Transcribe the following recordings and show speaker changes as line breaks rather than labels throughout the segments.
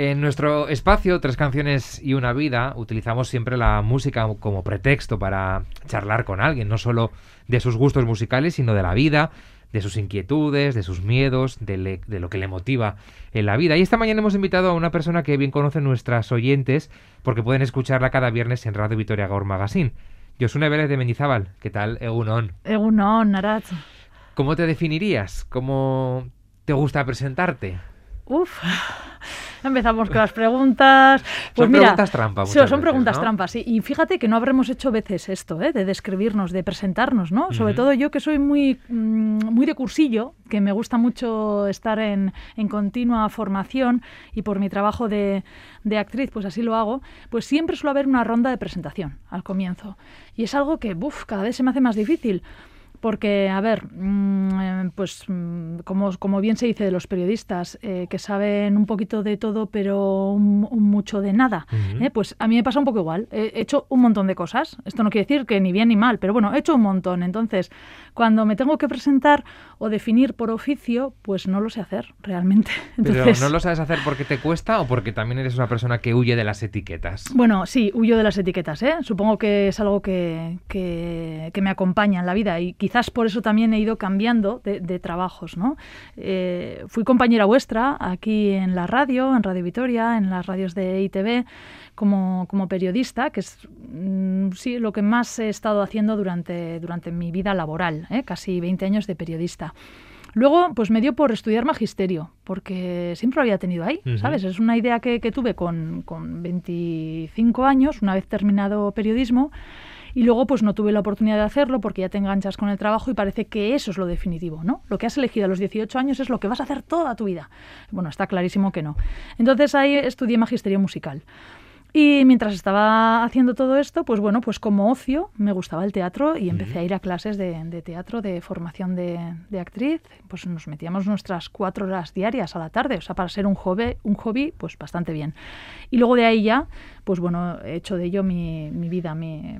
En nuestro espacio, Tres canciones y una vida, utilizamos siempre la música como pretexto para charlar con alguien, no solo de sus gustos musicales, sino de la vida, de sus inquietudes, de sus miedos, de, lo que le motiva en la vida. Y esta mañana hemos invitado a una persona que bien conocen nuestras oyentes, porque pueden escucharla cada viernes en Radio Vitoria Gaur Magazine. Josune Vélez de Mendizábal, ¿qué tal? Egunon.
Egunon, Narat.
¿Cómo te definirías? ¿Cómo te gusta presentarte?
Uf, empezamos con las preguntas.
Pues son preguntas trampas.
Son, preguntas trampas, sí. Y fíjate que no habremos hecho veces esto, ¿eh? de describirnos, de presentarnos, ¿no? Sobre todo yo que soy muy, mm, muy de cursillo, que me gusta mucho estar en, en continua formación y por mi trabajo de, de, actriz, pues así lo hago, pues siempre suele haber una ronda de presentación al comienzo. Y es algo que, uf, cada vez se me hace más difícil. Porque, a ver, mm, eh, pues mm, como, como, bien se dice de los periodistas, eh, que saben un poquito de todo, pero mucho de nada, eh, pues a mí me pasa un poco igual. He hecho un montón de cosas. Esto no quiere decir que ni bien ni mal, pero bueno, he hecho un montón. Entonces, cuando me tengo que presentar o definir por oficio, pues no lo sé hacer realmente.
Entonces, ¿Pero no lo sabes hacer porque te cuesta o porque también eres una persona que huye de las etiquetas?
Bueno, sí, huyo de las etiquetas. ¿eh? Supongo que es algo que, que, me acompaña en la vida y quizás por eso también he ido cambiando de, trabajos. ¿no? Eh, fui compañera vuestra aquí en la radio, en Radio Vitoria, en las radios de ITV como, como periodista, que es mm, sí, lo que más he estado haciendo durante, durante mi vida laboral, ¿eh? casi 20 años de periodista. Luego, pues me dio por estudiar magisterio, porque siempre lo había tenido ahí, ¿sabes? Es una idea que, que tuve con, con, 25 años, una vez terminado periodismo, y luego pues no tuve la oportunidad de hacerlo porque ya te enganchas con el trabajo y parece que eso es lo definitivo, ¿no? Lo que has elegido a los 18 años es lo que vas a hacer toda tu vida. Bueno, está clarísimo que no. Entonces ahí estudié magisterio musical. Y mientras estaba haciendo todo esto, pues bueno, pues como ocio me gustaba el teatro y empecé a ir a clases de, teatro, de formación de, actriz. Pues nos metíamos nuestras cuatro horas diarias a la tarde, o sea, para ser un hobby, un hobby pues bastante bien. Y luego de ahí ya, pues bueno, he hecho de ello mi, mi vida, mi,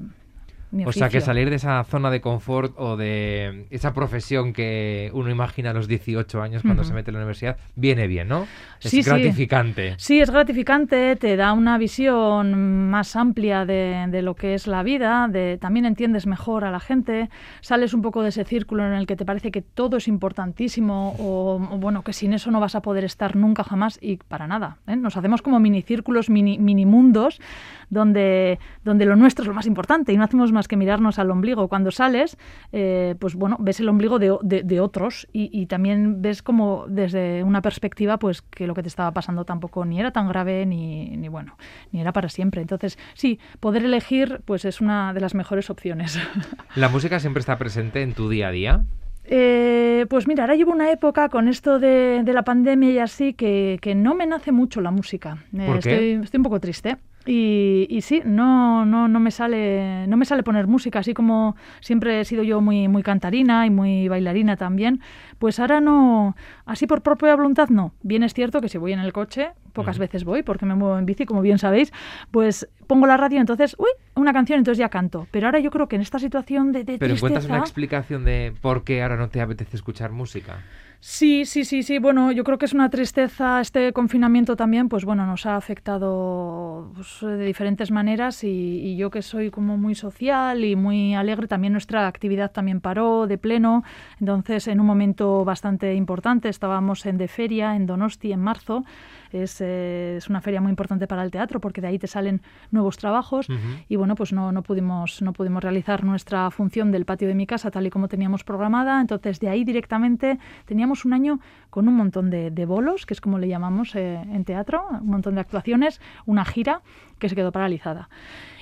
o sea que salir de esa zona de confort o de esa profesión que uno imagina a los 18 años cuando se mete en la universidad, viene bien, ¿no? Es gratificante.
Sí. es gratificante, te da una visión más amplia de, lo que es la vida, de, también entiendes mejor a la gente, sales un poco de ese círculo en el que te parece que todo es importantísimo o, bueno, que sin eso no vas a poder estar nunca jamás y para nada. ¿eh? Nos hacemos como minicírculos, mini, mini mundos donde, donde lo nuestro es lo más importante y no hacemos más que mirarnos al ombligo. Cuando sales, eh, pues bueno, ves el ombligo de, de, otros y, y, también ves como desde una perspectiva pues que lo que te estaba pasando tampoco ni era tan grave ni, ni bueno, ni era para siempre. Entonces, sí, poder elegir pues es una de las mejores opciones.
¿La música siempre está presente en tu día a día?
Eh, pues mira, ahora llevo una época con esto de, de la pandemia y así que, que, no me nace mucho la música.
¿Por
eh, Estoy, estoy, un poco triste. Y, y, sí, no, no, no, me sale, no me sale poner música, así como siempre he sido yo muy, muy cantarina y muy bailarina también, pues ahora no, así por propia voluntad no. Bien es cierto que si voy en el coche, pocas veces voy porque me muevo en bici, como bien sabéis, pues pongo la radio, entonces, uy, una canción, entonces ya canto. Pero ahora yo creo que en esta situación de, de
Pero
tristeza...
encuentras una explicación de por qué ahora no te apetece escuchar música.
Sí, sí, sí, sí. Bueno, yo creo que es una tristeza. Este confinamiento también, pues bueno, nos ha afectado pues, de diferentes maneras y, yo que soy como muy social y muy alegre, también nuestra actividad también paró de pleno. Entonces, en un momento bastante importante, estábamos en de feria en Donosti en marzo es, eh, es, una feria muy importante para el teatro porque de ahí te salen nuevos trabajos y bueno, pues no, no, pudimos, no pudimos realizar nuestra función del patio de mi casa tal y como teníamos programada, entonces de ahí directamente teníamos un año con un montón de, de bolos, que es como le llamamos eh, en teatro, un montón de actuaciones, una gira que se quedó paralizada.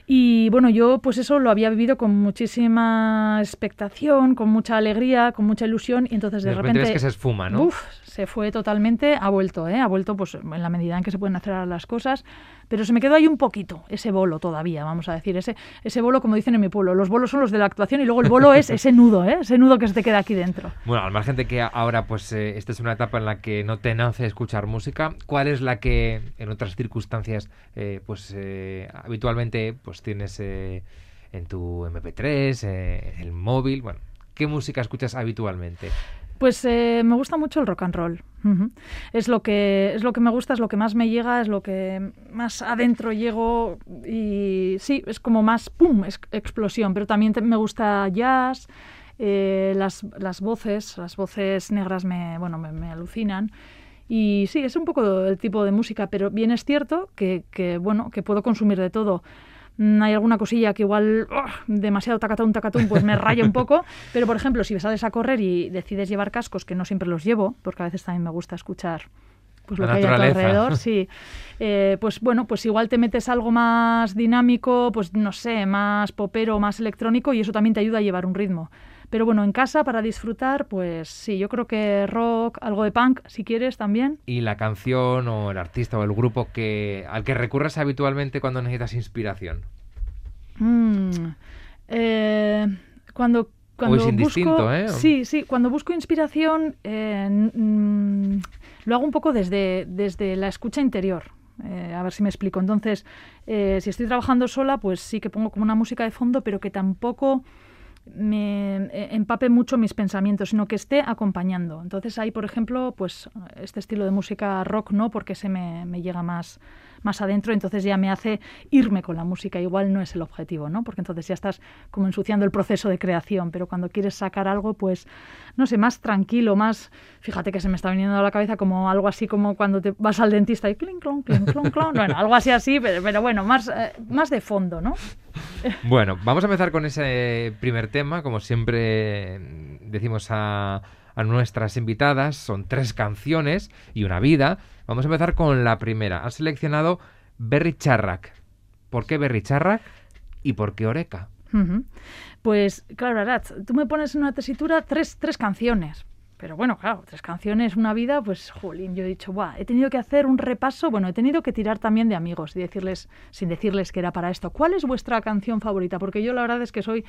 Y bueno, yo pues eso lo había vivido con muchísima expectación, con mucha alegría, con mucha ilusión y entonces de,
de
repente...
ves que se esfuma, ¿no?
Uf, se fue totalmente, ha vuelto, ¿eh? Ha vuelto pues en la medida en que se pueden hacer las cosas, pero se me quedó ahí un poquito, ese bolo todavía, vamos a decir, ese, ese bolo como dicen en mi pueblo, los bolos son los de la actuación y luego el bolo es ese nudo, ¿eh? Ese nudo que se te queda aquí dentro.
Bueno, al margen de que ahora pues eh, esta es una etapa en la que no te nace escuchar música, ¿cuál es la que en otras circunstancias eh, pues eh, habitualmente pues tienes en tu MP3, en el móvil, bueno, ¿qué música escuchas habitualmente?
Pues eh, me gusta mucho el rock and roll. Es lo que es lo que me gusta, es lo que más me llega, es lo que más adentro llego y sí, es como más pum, es explosión. Pero también me gusta jazz, eh, las, las, voces, las voces negras me bueno me, alucinan. Y sí, es un poco el tipo de música, pero bien es cierto que, que bueno que puedo consumir de todo. Mm, hay alguna cosilla que igual ¡oh! demasiado tacatón, tacatón, pues me raya un poco. Pero, por ejemplo, si sales a correr y decides llevar cascos, que no siempre los llevo, porque a veces también me gusta escuchar pues lo que hay a tu alrededor, sí. Eh, pues bueno, pues igual te metes algo más dinámico, pues no sé, más popero, más electrónico y eso también te ayuda a llevar un ritmo. Pero bueno, en casa para disfrutar, pues sí, yo creo que rock, algo de punk, si quieres también.
¿Y la canción o el artista o el grupo que al que recurres habitualmente cuando necesitas inspiración?
Mm, eh, cuando cuando
es
busco,
¿eh?
Sí, sí, cuando busco inspiración eh, mm, lo hago un poco desde, desde la escucha interior. Eh, a ver si me explico. Entonces, si estoy trabajando sola, pues sí que pongo como una música de fondo, pero que tampoco me eh, empape mucho mis pensamientos, sino que esté acompañando. Entonces ahí, por ejemplo, pues este estilo de música rock no, porque se me, me llega más, más adentro, entonces ya me hace irme con la música. Igual no es el objetivo, ¿no? Porque entonces ya estás como ensuciando el proceso de creación, pero cuando quieres sacar algo, pues, no sé, más tranquilo, más... Fíjate que se me está viniendo a la cabeza como algo así como cuando te vas al dentista y clink, clon, clink, clon, clon. Bueno, algo así así, pero, bueno, más, eh, más de fondo, ¿no?
Bueno, vamos a empezar con ese primer tema, como siempre decimos a a nuestras invitadas. Son tres canciones y una vida. Vamos a empezar con la primera. Has seleccionado Berry Charrac. ¿Por qué Berry Charrac y por qué Oreca?
Pues claro, Arat, tú me pones en una tesitura tres, tres canciones. Pero bueno, claro, tres canciones, una vida, pues, jolín, yo he dicho, he tenido que hacer un repaso, bueno, he tenido que tirar también de amigos y decirles, sin decirles que era para esto, ¿cuál es vuestra canción favorita? Porque yo la verdad es que soy,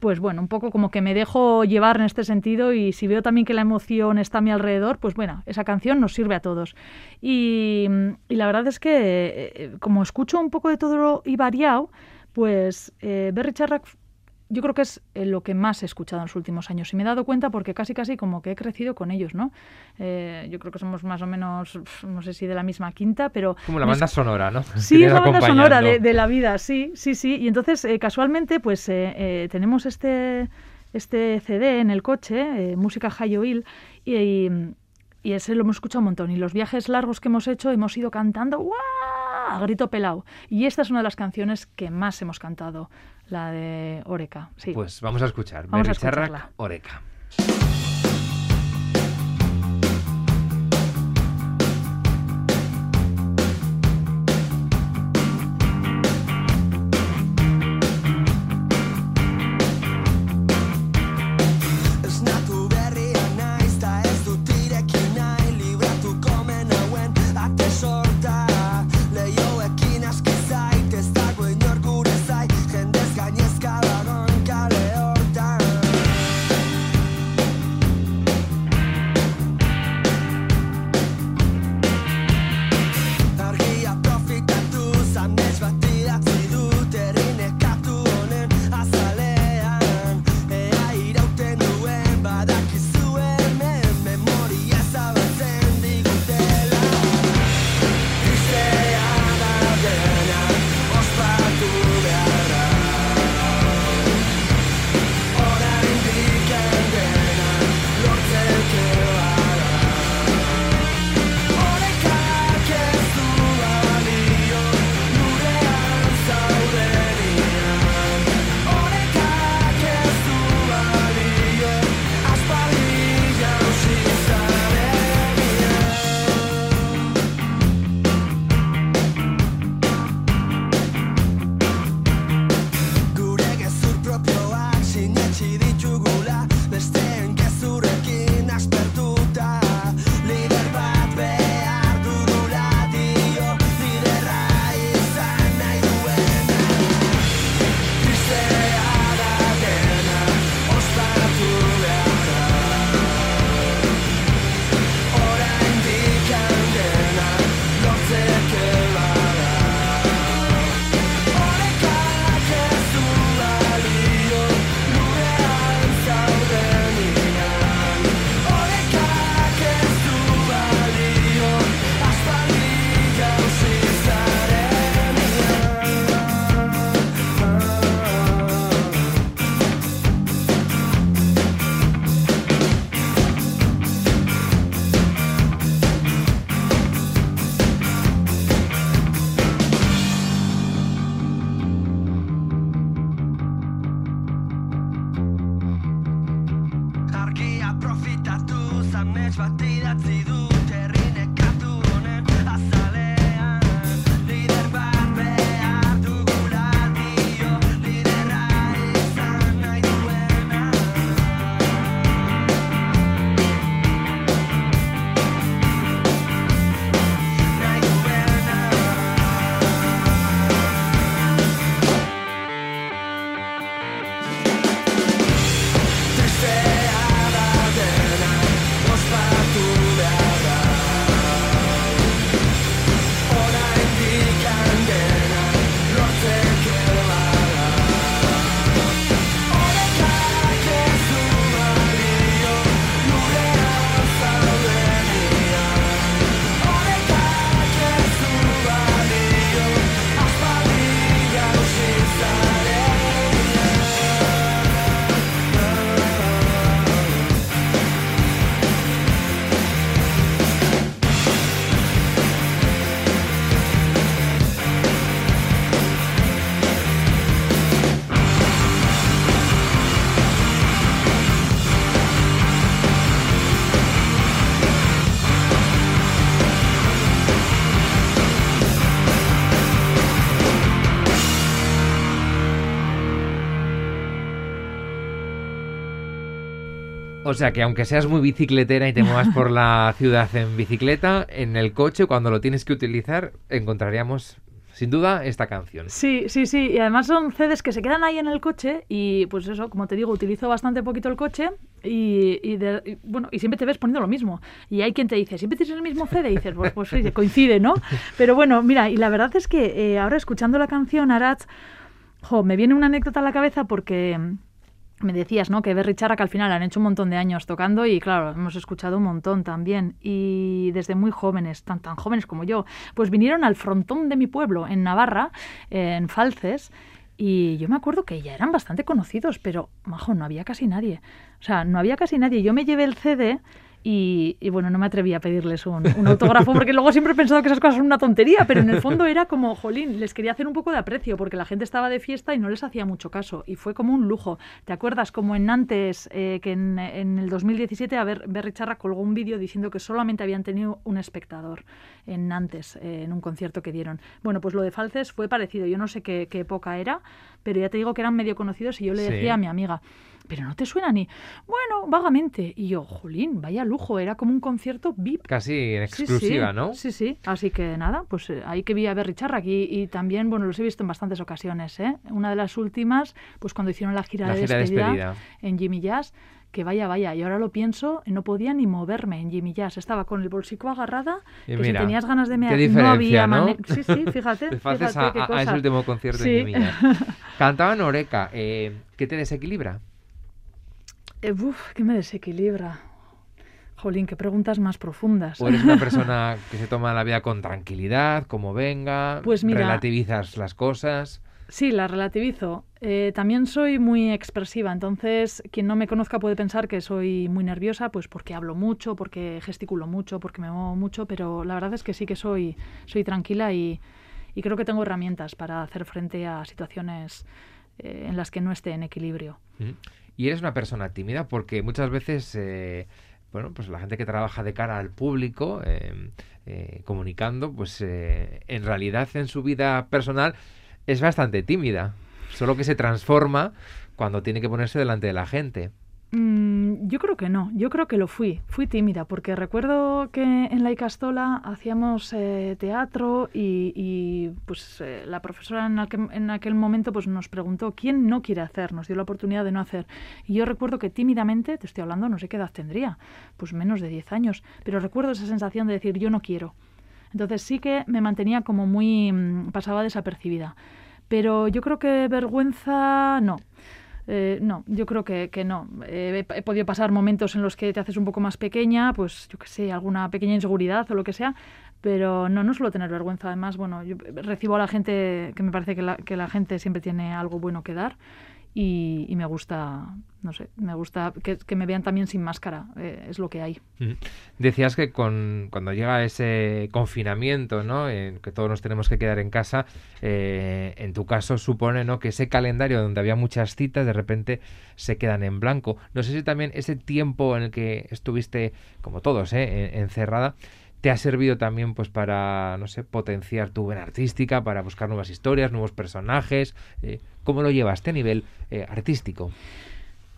pues bueno, un poco como que me dejo llevar en este sentido y si veo también que la emoción está a mi alrededor, pues bueno, esa canción nos sirve a todos. Y, la verdad es que, eh, eh, como escucho un poco de todo y variado, pues eh, Berry yo creo que es eh, lo que más he escuchado en los últimos años y me he dado cuenta porque casi casi como que he crecido con ellos, ¿no? Eh, yo creo que somos más o menos, no sé si de la misma quinta, pero...
Como la banda sonora, ¿no?
Sí, es la banda sonora de, la vida, sí, sí, sí. Y entonces, eh, casualmente, pues tenemos este, este CD en el coche, Música High Oil, y, y, ese lo hemos escuchado un montón. Y los viajes largos que hemos hecho hemos ido cantando ¡guau! a grito pelado. Y esta es una de las canciones que más hemos cantado la de Oreca. Sí.
Pues vamos a escuchar. Vamos a escucharla. Oreca. O sea que aunque seas muy bicicletera y te muevas por la ciudad en bicicleta, en el coche cuando lo tienes que utilizar encontraríamos sin duda esta canción.
Sí, sí, sí. Y además son CDs que se quedan ahí en el coche y pues eso, como te digo, utilizo bastante poquito el coche y, bueno, y siempre te ves poniendo lo mismo. Y hay quien te dice, siempre tienes el mismo CD y dices, pues, pues sí, coincide, ¿no? Pero bueno, mira, y la verdad es que eh, ahora escuchando la canción Arach, jo, me viene una anécdota a la cabeza porque me decías, ¿no? Que Berry Charra que al final han hecho un montón de años tocando y claro, hemos escuchado un montón también. Y desde muy jóvenes, tan, tan jóvenes como yo, pues vinieron al frontón de mi pueblo, en Navarra, en Falces, y yo me acuerdo que ya eran bastante conocidos, pero, majo, no había casi nadie. O sea, no había casi nadie. Yo me llevé el CD y, bueno, no me atreví a pedirles un, autógrafo porque luego siempre he pensado que esas cosas son una tontería, pero en el fondo era como, jolín, les quería hacer un poco de aprecio porque la gente estaba de fiesta y no les hacía mucho caso y fue como un lujo. ¿Te acuerdas como en Nantes, eh, que en, el 2017 a ver, Berry Charra colgó un vídeo diciendo que solamente habían tenido un espectador en Nantes, eh, en un concierto que dieron? Bueno, pues lo de Falces fue parecido, yo no sé qué, época era, pero ya te digo que eran medio conocidos y yo le decía a mi amiga, pero no te suena ni, bueno, vagamente. Y yo, jolín, vaya lujo, era como un concierto VIP.
Casi en exclusiva, ¿no?
Sí, sí. Así que nada, pues eh, ahí que vi a Berry Charrack y, y, también, bueno, los he visto en bastantes ocasiones, ¿eh? Una de las últimas, pues cuando hicieron la gira, de, despedida en Jimmy Jazz, que vaya, vaya, y ahora lo pienso, no podía ni moverme en Jimmy Jazz, estaba con el bolsico agarrada, que si tenías ganas de mear, no había manera. Sí, sí, fíjate.
fíjate a, ese último concierto en Jimmy Jazz. Cantaba Noreca, eh, ¿qué te desequilibra?
Eh, uf, ¿qué me desequilibra? Jolín, qué preguntas más profundas.
¿O eres una persona que se toma la vida con tranquilidad, como venga? Pues mira, relativizas las cosas.
Sí, las relativizo. Eh, también soy muy expresiva, entonces quien no me conozca puede pensar que soy muy nerviosa, pues porque hablo mucho, porque gesticulo mucho, porque me muevo mucho, pero la verdad es que sí que soy, soy tranquila y, creo que tengo herramientas para hacer frente a situaciones eh, en las que no esté en equilibrio.
Y eres una persona tímida porque muchas veces, eh, bueno, pues la gente que trabaja de cara al público, em, eh, comunicando, pues eh, en realidad en su vida personal es bastante tímida, solo que se transforma cuando tiene que ponerse delante de la gente.
Mm, yo creo que no, yo creo que lo fui, fui tímida, porque recuerdo que en la Icastola hacíamos eh, teatro y, pues eh, la profesora en aquel, en aquel momento pues nos preguntó quién no quiere hacer, nos dio la oportunidad de no hacer. Y yo recuerdo que tímidamente, te estoy hablando, no sé qué edad tendría, pues menos de 10 años, pero recuerdo esa sensación de decir yo no quiero. Entonces sí que me mantenía como muy, mm, pasaba desapercibida. Pero yo creo que vergüenza no. Eh, no, yo creo que, no. Eh, he, podido pasar momentos en los que te haces un poco más pequeña, pues yo qué sé, alguna pequeña inseguridad o lo que sea, pero no, no suelo tener vergüenza. Además, bueno, yo recibo a la gente, que me parece que la, que la gente siempre tiene algo bueno que dar y, me gusta, no sé, me gusta que, me vean también sin máscara, eh, es lo que hay.
Decías que con, cuando llega ese confinamiento, ¿no? Que todos nos tenemos que quedar en casa, eh, en tu caso supone, ¿no? Que ese calendario donde había muchas citas de repente se quedan en blanco. No sé si también ese tiempo en el que estuviste, como todos, ¿eh? encerrada, te ha servido también pues para, no sé, potenciar tu vena artística, para buscar nuevas historias, nuevos personajes. Eh, ¿Cómo lo llevaste a nivel eh, artístico?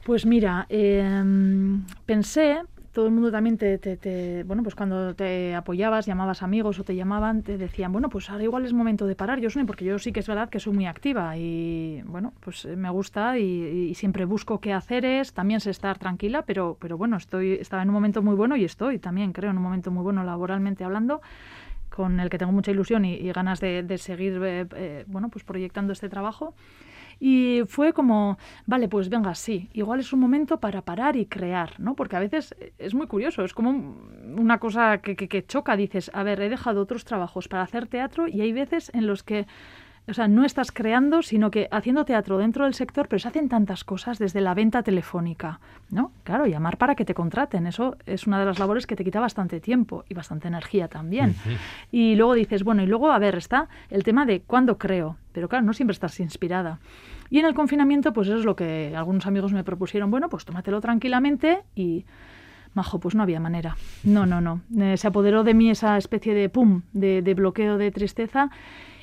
Pues mira, em, pensé todo el mundo también te, bueno, pues cuando te apoyabas, llamabas amigos o te llamaban, te decían, bueno, pues ahora igual es momento de parar, yo soy, porque yo sí que es verdad que soy muy activa y, bueno, pues eh, me gusta y, siempre busco qué hacer es, también sé estar tranquila, pero, pero bueno, estoy, estaba en un momento muy bueno y estoy también, creo, en un momento muy bueno laboralmente hablando con el que tengo mucha ilusión y, ganas de, seguir, eh, eh, bueno, pues proyectando este trabajo. Y fue como, vale, pues venga, sí, igual es un momento para parar y crear, ¿no? Porque a veces es muy curioso, es como una cosa que, que, choca, dices, a ver, he dejado otros trabajos para hacer teatro y hay veces en los que o sea, no estás creando, sino que haciendo teatro dentro del sector, pero se hacen tantas cosas desde la venta telefónica, ¿no? Claro, llamar para que te contraten, eso es una de las labores que te quita bastante tiempo y bastante energía también. Y luego dices, bueno, y luego, a ver, está el tema de cuándo creo, pero claro, no siempre estás inspirada. Y en el confinamiento, pues eso es lo que algunos amigos me propusieron, bueno, pues tómatelo tranquilamente y... Majo, pues no había manera. No, no, no. Eh, se apoderó de mí esa especie de pum, de, de bloqueo de tristeza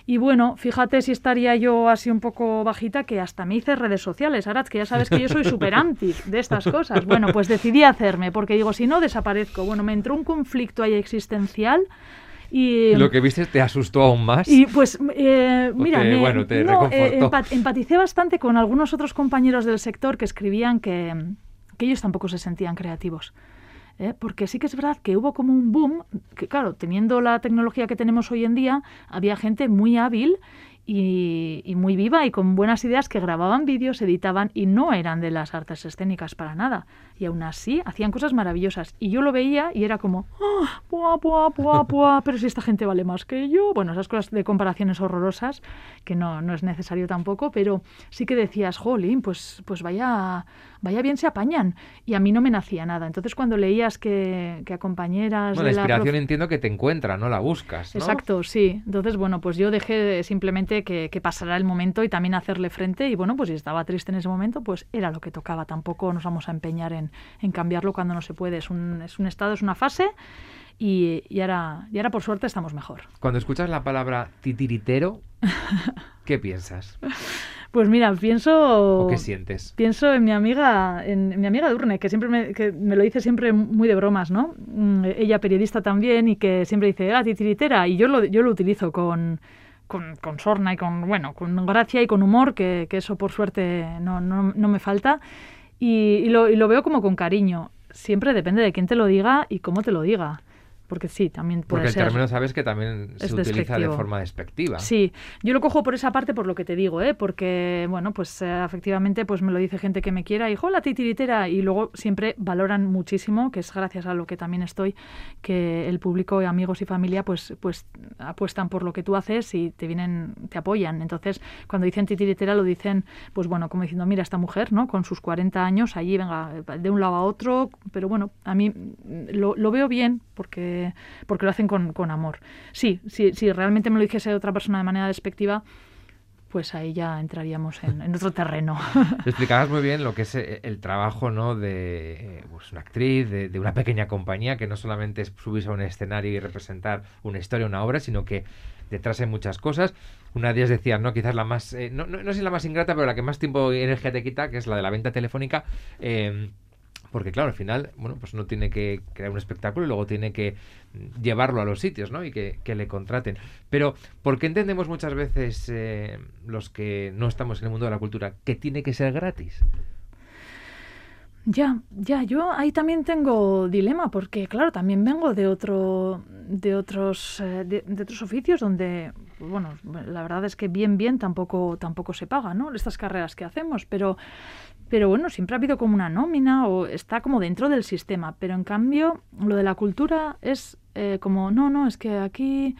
Y bueno, fíjate si estaría yo así un poco bajita que hasta me hice redes sociales, Arat, que ya sabes que yo soy súper anti de estas cosas. Bueno, pues decidí hacerme, porque digo, si no desaparezco. Bueno, me entró un conflicto ahí existencial. Y,
lo que viste te asustó aún más.
Y pues, eh, mira, bueno, te no, eh, empaticé bastante con algunos otros compañeros del sector que escribían que, que ellos tampoco se sentían creativos. ¿Eh? porque sí que es verdad que hubo como un boom, que claro, teniendo la tecnología que tenemos hoy en día, había gente muy hábil y, muy viva y con buenas ideas que grababan vídeos, editaban y no eran de las artes escénicas para nada. Y aún así hacían cosas maravillosas. Y yo lo veía y era como, ¡Ah, pero si esta gente vale más que yo. Bueno, esas cosas de comparaciones horrorosas, que no, no es necesario tampoco, pero sí que decías, jolín, pues, pues vaya, vaya bien se apañan. Y a mí no me nacía nada. Entonces cuando leías que, que a compañeras...
Bueno, la inspiración entiendo que te encuentra, no la buscas.
Exacto, sí. Entonces, bueno, pues yo dejé simplemente que, que pasara el momento y también hacerle frente. Y bueno, pues si estaba triste en ese momento, pues era lo que tocaba. Tampoco nos vamos a empeñar en, en cambiarlo cuando no se puede. Es un, es un estado, es una fase. Y, y, ahora, y ahora, por suerte, estamos mejor.
Cuando escuchas la palabra titiritero, ¿qué piensas?
Pues mira, pienso...
¿O qué sientes?
Pienso en mi amiga, en, mi amiga Durne, que siempre me, que me lo dice siempre muy de bromas, ¿no? Mm, ella periodista también y que siempre dice, ah, titiritera, y yo lo, yo lo utilizo con, con, con, sorna y con, bueno, con gracia y con humor, que, que eso por suerte no, no, no me falta, y, y, lo, y lo veo como con cariño. Siempre depende de quién te lo diga y cómo te lo diga porque sí, también puede
Porque
el
término sabes que también se utiliza de forma despectiva.
Sí, yo lo cojo por esa parte por lo que te digo, ¿eh? porque, bueno, pues eh, efectivamente pues me lo dice gente que me quiera y, la titiritera! Y luego siempre valoran muchísimo, que es gracias a lo que también estoy, que el público, amigos y familia, pues, pues apuestan por lo que tú haces y te vienen, te apoyan. Entonces, cuando dicen titiritera, lo dicen, pues bueno, como diciendo, mira, esta mujer, ¿no? Con sus 40 años, allí, venga, de un lado a otro, pero bueno, a mí lo, lo veo bien porque porque, lo hacen con, amor. Sí, si, si realmente me lo dijese otra persona de manera despectiva, pues ahí ya entraríamos en, otro terreno.
Explicabas muy bien lo que es eh, el trabajo ¿no? de eh, pues, una actriz, de, una pequeña compañía, que no solamente es subirse a un escenario y representar una historia, una obra, sino que detrás hay muchas cosas. Una de ellas decía, ¿no? Quizás la más, eh, no, no, no, sé la más ingrata, pero la que más tiempo y energía te quita, que es la de la venta telefónica. Porque claro, al final, bueno, pues uno tiene que crear un espectáculo y luego tiene que llevarlo a los sitios, ¿no? Y que, que le contraten. Pero, ¿por qué entendemos muchas veces eh, los que no estamos en el mundo de la cultura que tiene que ser gratis?
Ya, ya, yo ahí también tengo dilema, porque claro, también vengo de otro, de otros, eh, de, otros oficios donde, bueno, la verdad es que bien, bien tampoco, tampoco se paga, ¿no? Estas carreras que hacemos, pero pero bueno, siempre ha habido como una nómina o está como dentro del sistema, pero en cambio lo de la cultura es eh, como, no, no, es que aquí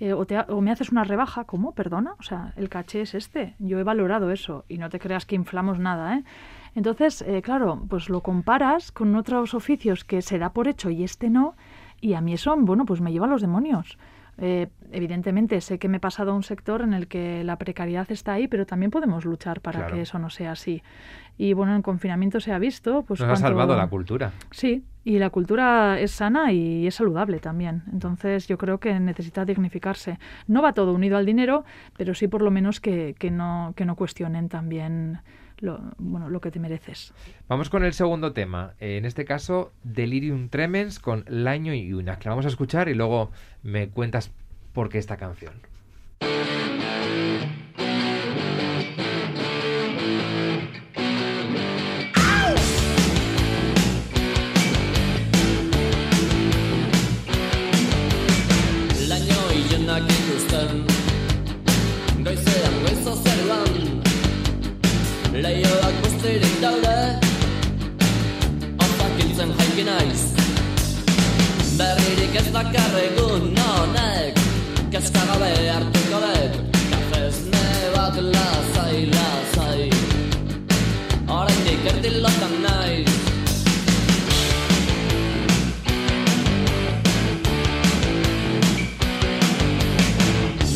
eh, o, te, o, me haces una rebaja, ¿cómo? Perdona, o sea, el caché es este, yo he valorado eso y no te creas que inflamos nada, ¿eh? Entonces, eh, claro, pues lo comparas con otros oficios que se da por hecho y este no, y a mí eso, bueno, pues me lleva a los demonios. Eh, evidentemente sé que me he pasado a un sector en el que la precariedad está ahí, pero también podemos luchar para claro. que eso no sea así. Y bueno, en confinamiento se ha visto. Pues
Nos cuánto... ha salvado la cultura.
Sí, y la cultura es sana y es saludable también. Entonces yo creo que necesita dignificarse. No va todo unido al dinero, pero sí por lo menos que, que no, que no cuestionen también lo, bueno, lo que te mereces.
Vamos con el segundo tema. Eh, en este caso, Delirium Tremens con Laño y Una, que la vamos a escuchar y luego me cuentas por qué esta canción.
Daude Otak hiltzen jaiki naiz Berririk ez dakarregun honek Kezka gabe hartuko dut Kafezne bat lazai, lazai Horrendik erdilotan naiz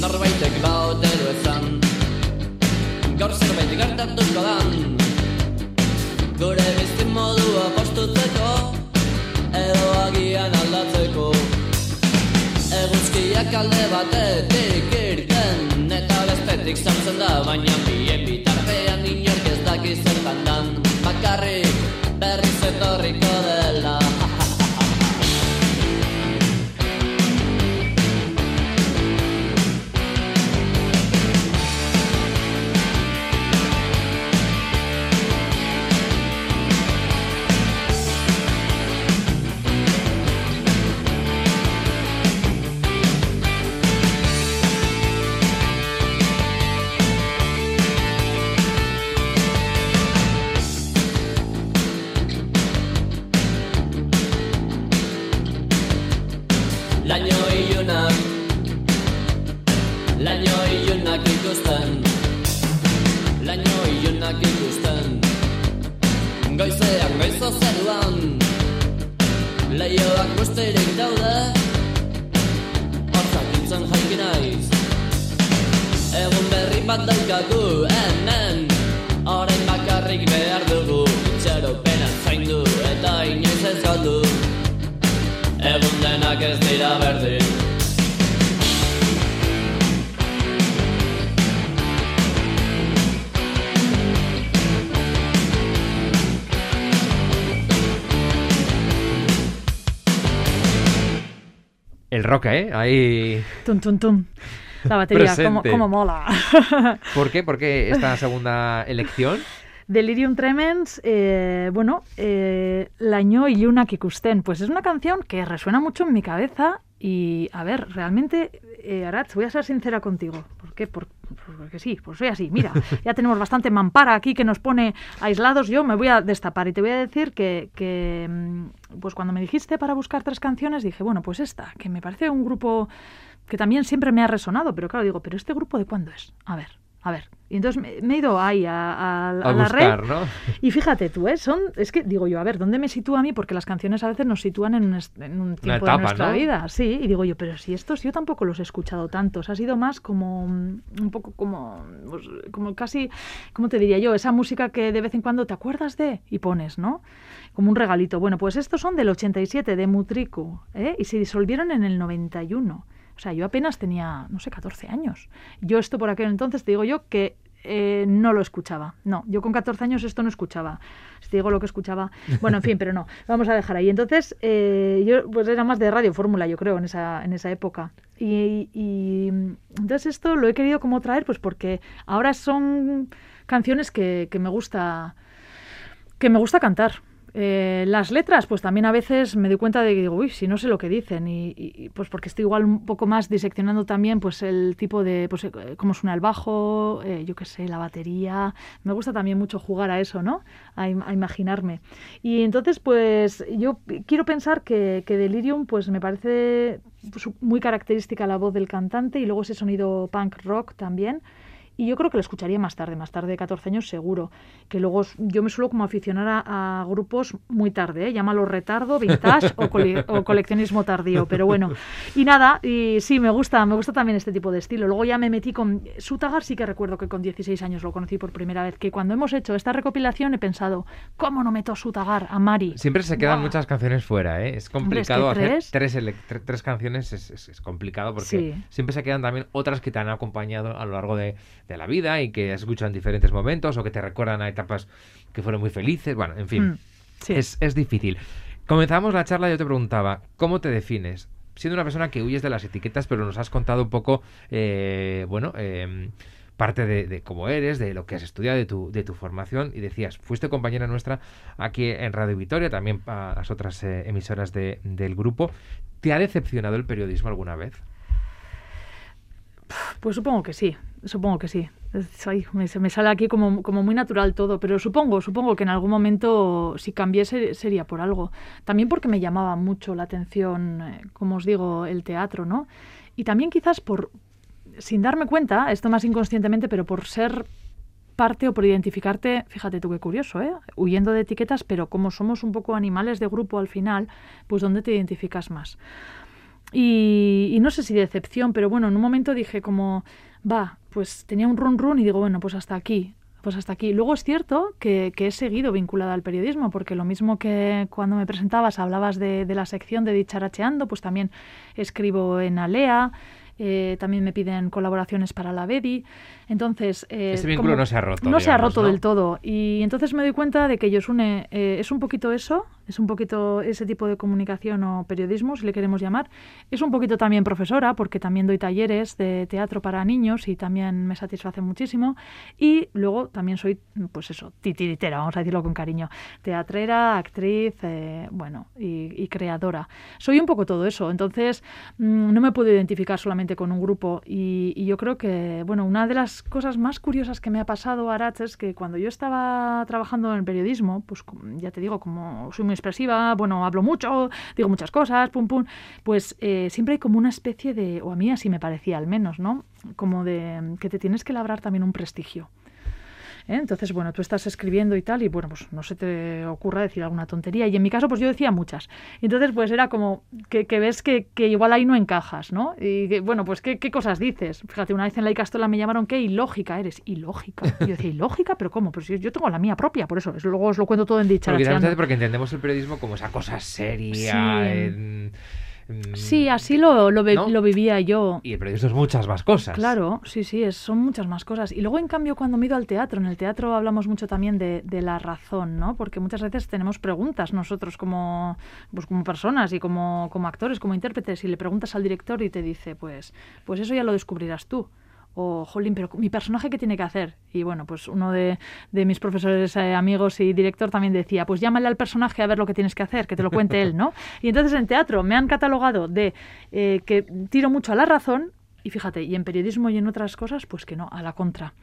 Norbaitek baute du ezan Gaur zerbait gertatuko dan alde batetik irten Eta bestetik zartzen da baina bien bitartean inork ez dakiz zertan dan Bakarrik berriz etorriko ikusten Goizean goizo zeruan. Leioak besterik daude. Hortzak intzen jaiki naiz. Egun berri bat daukagu hemen. Horein bakarrik behar dugu Itxaropena zaindu eta inoiz ez galdu. Egun denak ez dira berdin
rock, ¿eh? Ahí...
Tum, tum, tum. La batería, como,
Presente.
como mola.
¿Por qué? ¿Por qué esta segunda elección?
Delirium Tremens, eh, bueno, eh, Laño y Luna Kikusten. Pues es una canción que resuena mucho en mi cabeza y, a ver, realmente, eh, Aratz, voy a ser sincera contigo. ¿Por qué? Por- por- porque sí, pues soy así. Mira, ya tenemos bastante mampara aquí que nos pone aislados. Yo me voy a destapar y te voy a decir que, que, mm, pues cuando me dijiste para buscar tres canciones, dije, bueno, pues esta, que me parece un grupo que también siempre me ha resonado, pero claro, digo, ¿pero este grupo de cuándo es? A ver, a ver. Y entonces me, me he ido ahí a, a- a
A
la red
¿no?
y fíjate tú, ¿eh? Son, es que digo yo, a ver, ¿dónde me sitúa a mí? Porque las canciones a veces nos sitúan en un, en un tiempo
etapa,
de nuestra
¿no?
vida, sí. Y digo yo, pero si estos yo tampoco los he escuchado tantos. Ha sido más como mm, un poco como, pues, como casi, ¿cómo te diría yo? Esa música que de vez en cuando te acuerdas de y pones, ¿no? Como un regalito. Bueno, pues estos son del 87, de Mutriku, ¿eh? Y se disolvieron en el 91. O sea, yo apenas tenía, no sé, 14 años. Yo esto por aquel entonces te digo yo que eh, no lo escuchaba. No, yo con 14 años esto no escuchaba. Si te digo lo que escuchaba. Bueno, en fin, pero no, vamos a dejar ahí. Entonces, eh, yo pues era más de radio fórmula, yo creo, en esa, en esa época. Y, y, entonces esto lo he querido como traer, pues porque ahora son canciones que, que me gusta que me gusta cantar. Eh, las letras, pues también a veces me doy cuenta de que digo, uy, si no sé lo que dicen, y, y- pues porque estoy igual un poco más diseccionando también pues el tipo de, pues eh, cómo suena el bajo, eh, yo qué sé, la batería. Me gusta también mucho jugar a eso, ¿no? A imaginarme. Y entonces, pues yo quiero pensar que, que Delirium, pues me parece pues, muy característica la voz del cantante y luego ese sonido punk rock también. Y yo creo que lo escucharía más tarde, más tarde de 14 años seguro. Que luego yo me suelo como aficionar a, a grupos muy tarde, ¿eh? llámalo retardo, vintage o, cole- o coleccionismo tardío. Pero bueno, y nada, y sí, me gusta, me gusta también este tipo de estilo. Luego ya me metí con Sutagar, sí que recuerdo que con 16 años lo conocí por primera vez. Que cuando hemos hecho esta recopilación he pensado, ¿cómo no meto a Sutagar, a Mari?
Siempre se quedan muchas canciones fuera, ¿eh? Es
Hombre, es que
complicado hacer
tres-
tres, canciones, es, es- es complicado porque
Sí.
siempre se quedan también otras que te han acompañado a lo largo de, de la vida y que escuchan en diferentes momentos o que te recuerdan a etapas que fueron muy felices. Bueno, en fin,
Mm, sí.
es, es difícil. Comenzamos la charla y yo te preguntaba, ¿cómo te defines? Siendo una persona que huyes de las etiquetas, pero nos has contado un poco, eh, bueno, eh, parte de, de cómo eres, de lo que has estudiado, de tu, de tu formación, y decías, fuiste compañera nuestra aquí en Radio Vitoria, también a las otras eh, emisoras de- del grupo. ¿Te ha decepcionado el periodismo alguna vez?
Pues supongo que sí, supongo que sí. Me, se me sale aquí como, muy natural todo, pero supongo, supongo que en algún momento si cambiese sería por algo. También porque me llamaba mucho la atención, eh, como os digo, el teatro, ¿no? Y también quizás por, sin darme cuenta, esto más inconscientemente, pero por ser parte o por identificarte, fíjate tú qué curioso, ¿eh? Huyendo de etiquetas, pero como somos un poco animales de grupo al final, pues ¿dónde te identificas más? Y, y no sé si de decepción, pero bueno, en un momento dije como, va, pues tenía un run run y digo, bueno, pues hasta aquí, pues hasta aquí. Luego es cierto que, que he seguido vinculada al periodismo, porque lo mismo que cuando me presentabas hablabas de, la sección de Dicharacheando, pues también escribo en Alea, eh, también me piden colaboraciones para la BEDI. Entonces, eh,
Este vínculo
como-
no se ha roto,
No se ha
digamos,
roto
¿no?
del todo. Y entonces me doy cuenta de que Yosune eh, es un poquito eso, es un poquito ese tipo de comunicación o periodismo, si le queremos llamar. Es un poquito también profesora, porque también doy talleres de teatro para niños y también me satisface muchísimo. Y luego también soy, pues eso, titiritera, vamos a decirlo con cariño. Teatrera, actriz, eh, bueno, y, y creadora. Soy un poco todo eso. Entonces, mm, no me puedo identificar solamente con un grupo. Y, y yo creo que, bueno, una de las cosas más curiosas que me ha pasado, Arach, es que cuando yo estaba trabajando en el periodismo, pues ya te digo, como soy muy expresiva, bueno, hablo mucho, digo muchas cosas, pum, pum, pues eh, siempre hay como una especie de, o a mí así me parecía al menos, ¿no? Como de que te tienes que labrar también un prestigio. ¿Eh? Entonces, bueno, tú estás escribiendo y tal, y bueno, pues no se te ocurra decir alguna tontería. Y en mi caso, pues yo decía muchas. Entonces, pues era como que, que ves que, que, igual ahí no encajas, ¿no? Y que, bueno, pues ¿qué, ¿qué, cosas dices. Fíjate, una vez en la Icastola me llamaron que ilógica eres. Ilógica. Y yo decía, ilógica, pero ¿cómo? Pues yo tengo la mía propia, por eso. eso luego os lo cuento todo en dicha.
Porque, porque entendemos el periodismo como esa cosa seria. Sí. En
Sí, así lo, lo, ¿no? lo, vivía yo.
Y el periodismo es muchas más cosas.
Claro, sí, sí, es, son muchas más cosas. Y luego, en cambio, cuando me he ido al teatro, en el teatro hablamos mucho también de, de la razón, ¿no? Porque muchas veces tenemos preguntas nosotros como, pues, como personas y como, como actores, como intérpretes, y le preguntas al director y te dice, pues, pues eso ya lo descubrirás tú o, jolín, pero mi personaje, ¿qué tiene que hacer? Y bueno, pues uno de, de mis profesores, eh, amigos y director también decía, pues llámale al personaje a ver lo que tienes que hacer, que te lo cuente él, ¿no? Y entonces en teatro me han catalogado de eh, que tiro mucho a la razón, y fíjate, y en periodismo y en otras cosas, pues que no, a la contra.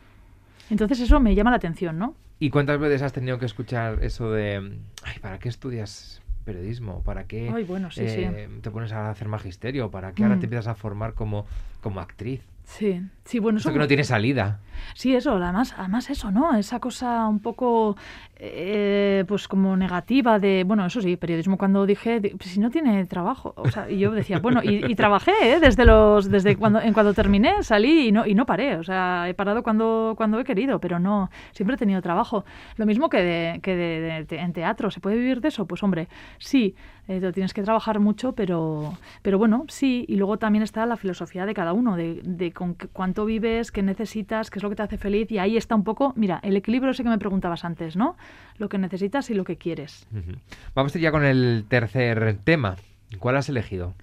Entonces eso me llama la atención, ¿no?
¿Y cuántas veces has tenido que escuchar eso de, ay, ¿para qué estudias periodismo? ¿Para qué
Ay, bueno, sí,
eh,
sí.
te pones a hacer magisterio? ¿Para qué ahora te empiezas a formar como, como actriz?
Sí, sí, bueno,
eso, que no tiene salida.
Sí, eso, además, además eso, ¿no? Esa cosa un poco, eh, pues como negativa de, bueno, eso sí, periodismo cuando dije, pues si no tiene trabajo, o sea, y yo decía, bueno, y, y trabajé, ¿eh? Desde los, desde cuando, en cuando terminé, salí y no, y no paré, o sea, he parado cuando, cuando he querido, pero no, siempre he tenido trabajo. Lo mismo que, de, que de, en teatro, ¿se puede vivir de eso? Pues hombre, sí, eh, lo tienes que trabajar mucho, pero, pero bueno, sí, y luego también está la filosofía de cada uno, de, de con qué, cuánto vives, qué necesitas, qué es lo que te hace feliz, y ahí está un poco, mira, el equilibrio ese que me preguntabas antes, ¿no? Lo que necesitas y lo que quieres.
Uh -huh. Vamos ya con el tercer tema. ¿Cuál has elegido?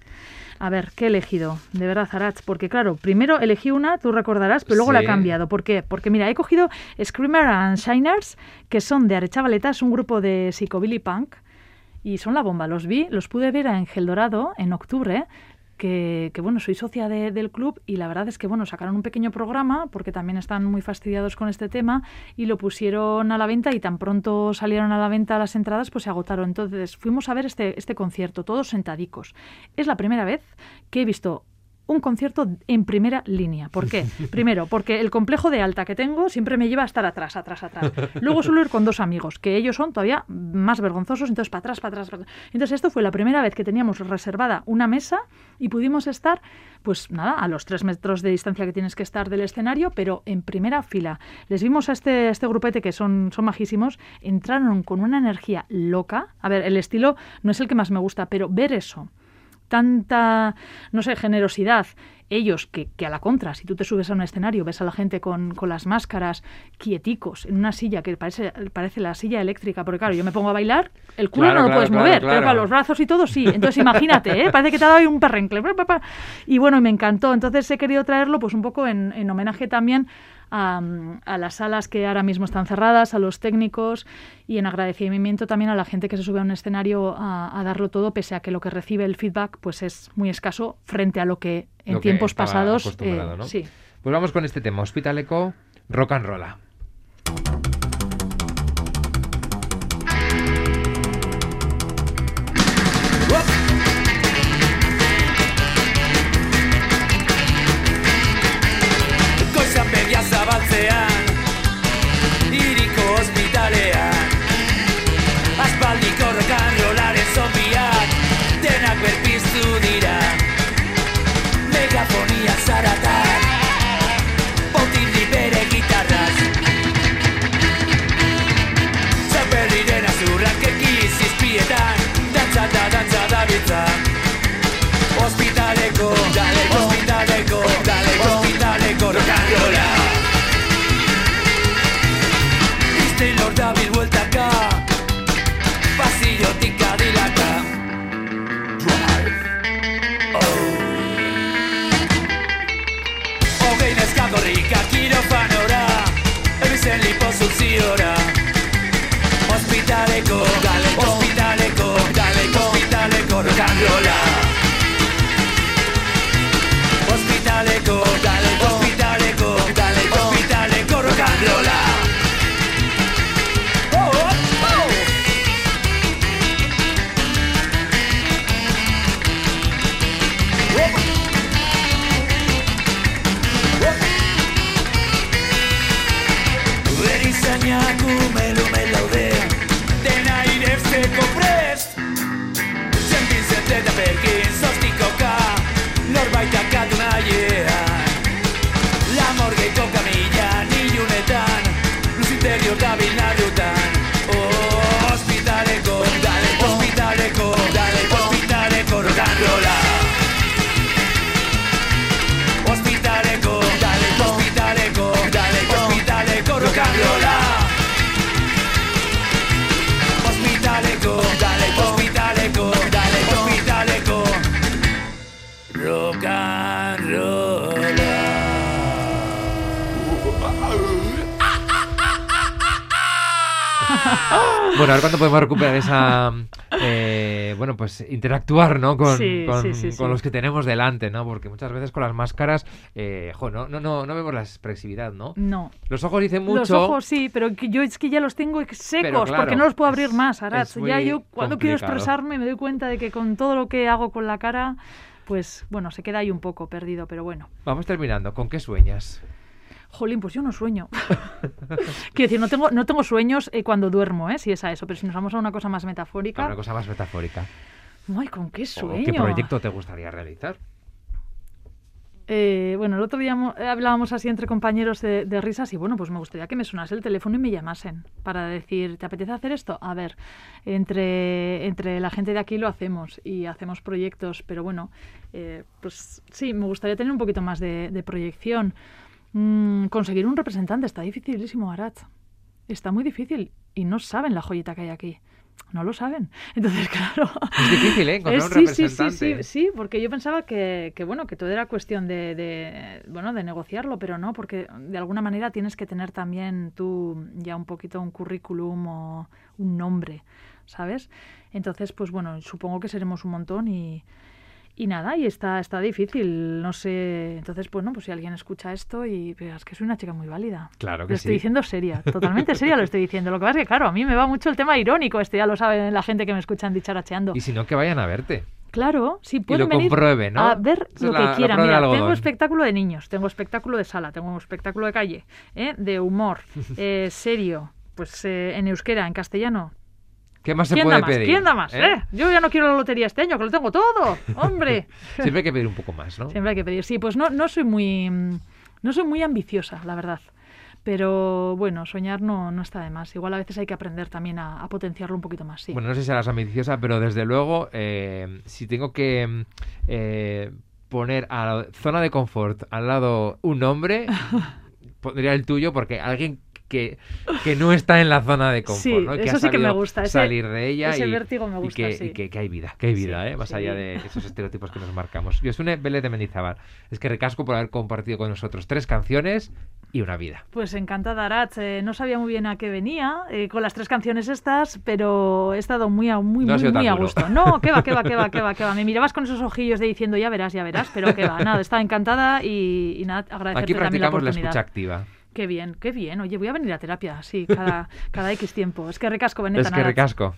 A ver, ¿qué he elegido? De verdad, Arach, porque claro, primero elegí una, tú recordarás, pero luego sí. la he cambiado. ¿Por qué? Porque mira, he cogido Screamer and Shiners, que son de Arechavaleta, es un grupo de psicobilly punk, y son la bomba. Los vi, los pude ver en Gel Dorado en octubre, que, que, bueno, soy socia de, del club y la verdad es que, bueno, sacaron un pequeño programa porque también están muy fastidiados con este tema y lo pusieron a la venta y tan pronto salieron a la venta las entradas, pues se agotaron. Entonces fuimos a ver este, este concierto, todos sentadicos. Es la primera vez que he visto un concierto en primera línea. ¿Por qué? Primero, porque el complejo de alta que tengo siempre me lleva a estar atrás, atrás, atrás. Luego suelo ir con dos amigos, que ellos son todavía más vergonzosos, entonces para atrás, para atrás, para atrás. Entonces esto fue la primera vez que teníamos reservada una mesa y pudimos estar, pues nada, a los tres metros de distancia que tienes que estar del escenario, pero en primera fila. Les vimos a este, este grupete que son, son majísimos, entraron con una energía loca. A ver, el estilo no es el que más me gusta, pero ver eso tanta, no sé, generosidad. Ellos, que, que, a la contra, si tú te subes a un escenario, ves a la gente con, con, las máscaras quieticos, en una silla que parece, parece la silla eléctrica, porque claro, yo me pongo a bailar, el culo claro, no lo puedes claro, mover, pero claro, los brazos y todo sí. Entonces imagínate, ¿eh? parece que te ha dado un perrencle. Y bueno, me encantó. Entonces he querido traerlo pues un poco en, en homenaje también a, a, las salas que ahora mismo están cerradas, a los técnicos y en agradecimiento también a la gente que se sube a un escenario a, a darlo todo, pese a que lo que recibe el feedback pues es muy escaso frente a lo que en
lo
tiempos
que
pasados.
Eh, ¿no?
sí.
Pues vamos con este tema, Hospital Eco, rock and roll.
Taylor David vuelta
Bueno, a ver cuándo podemos recuperar esa. eh, bueno, pues interactuar, ¿no? Con,
Sí,
con-
sí, sí, sí.
con los que tenemos delante, ¿no? Porque muchas veces con las máscaras, eh, jo, no, no, no, no vemos la expresividad, ¿no?
No.
Los ojos dicen mucho.
Los ojos sí, pero yo es que ya los tengo secos,
claro,
porque no los puedo abrir
es-
más, Arat. Ya yo cuando quiero expresarme me doy cuenta de que con todo lo que hago con la cara, pues bueno, se queda ahí un poco perdido, pero bueno.
Vamos terminando. ¿Con qué sueñas?
Jolín, pues yo no sueño. Quiero decir, no tengo, no tengo sueños eh, cuando duermo, ¿eh? si es a eso, pero si nos vamos a una cosa más metafórica,
Una cosa más metafórica.
ay, ¿con qué
¿O
sueño?
¿Qué proyecto te gustaría realizar?
Eh, bueno, el otro día eh, hablábamos así entre compañeros de, de risas y bueno, pues me gustaría que me sonase el teléfono y me llamasen para decir, ¿te apetece hacer esto? A ver, entre, entre la gente de aquí lo hacemos y hacemos proyectos, pero bueno, eh, pues sí, me gustaría tener un poquito más de, de proyección. Mm, conseguir un representante está dificilísimo, Arat. Está muy difícil y no saben la joyita que hay aquí. No lo saben. Entonces, claro.
Es difícil, ¿eh? Encontrar
Eh,
un
sí, sí, sí,
representante.
sí, sí, porque yo pensaba que, que, bueno, que todo era cuestión de, de, bueno, de negociarlo, pero no, porque de alguna manera tienes que tener también tú ya un poquito un currículum o un nombre, ¿sabes? Entonces, pues bueno, supongo que seremos un montón y, y nada, y está, está difícil, no sé. Entonces, pues no, pues si alguien escucha esto y pero es que soy una chica muy válida.
Claro
Lo
que
estoy
sí.
diciendo seria, totalmente seria lo estoy diciendo. Lo que pasa es que, claro, a mí me va mucho el tema irónico, este ya lo sabe la gente que me escucha en Dicharacheando.
Y si no, que vayan a verte.
Claro, sí,
lo
pueden venir
comprueben, ¿no?
a ver lo que quieran. Mira, tengo espectáculo de niños, tengo espectáculo de sala, tengo espectáculo de calle, ¿eh? de humor, eh, serio, pues eh, en euskera, en castellano.
¿Qué más se
¿Quién
puede
da más?
pedir?
¿Quién da más?
¿Eh?
¿eh? Yo ya no quiero la lotería este año, que lo tengo todo, hombre.
Siempre hay que pedir un poco más, ¿no?
Siempre hay que pedir. Sí, pues no, no soy muy mm, no soy muy ambiciosa, la verdad. Pero bueno, soñar no, no está de más. Igual a veces hay que aprender también a, a potenciarlo un poquito más, sí.
Bueno, no sé si serás ambiciosa, pero desde luego, eh, si tengo que mm, eh, poner a la zona de confort al lado un nombre, pondría el tuyo, porque alguien que, que no está en la zona de confort,
Sí,
¿no?
eso sí que me gusta, ese-
salir de ella
ese
y,
vértigo me
y
gusta,
que,
sí.
y que- que hay vida, que hay vida, ¿eh? más allá de esos estereotipos que nos marcamos. Yo soy Vélez de Mendizábal. Es que recasco por haber compartido con nosotros tres canciones y una vida.
Pues encantada, Arach. Eh, no sabía muy bien a qué venía eh, con las tres canciones estas, pero he estado muy a, muy,
No
muy, a gusto. No, qué va, qué va, qué va, qué va, qué va. Me mirabas con esos ojillos de diciendo, ya verás, ya verás, pero qué va. Nada, estaba encantada y, y nada, agradecerte
Aquí
también la
practicamos la
oportunidad.
escucha activa.
Qué bien, qué bien. Oye, voy a venir a terapia, sí, cada, cada X tiempo. Es que recasco, Benetan,
Es que recasco.